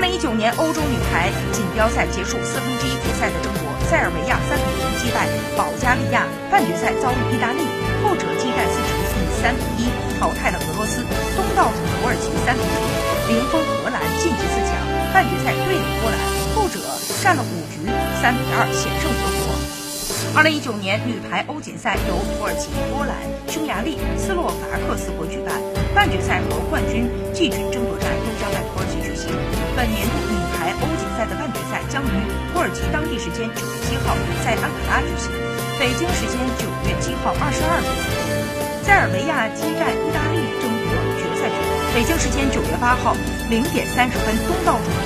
二零一九年欧洲女排锦标赛结束四分之一决赛的争夺，塞尔维亚三比零击败保加利亚，半决赛遭遇意大利，后者激战四局以三比一淘汰了俄罗斯，东道主土耳其三比零零封荷兰晋级四强，半决赛对垒波兰，后者战了五局三比二险胜德国。二零一九年女排欧锦赛由土耳其、波兰、匈牙利、斯洛伐克四国举办，半决赛和冠军、季军争夺本年度女排欧锦赛的半决赛将于土耳其当地时间九月七号在安卡拉举行，北京时间九月七号二十二点，塞尔维亚激战意大利争夺决赛权。北京时间九月八号零点三十分，东道主。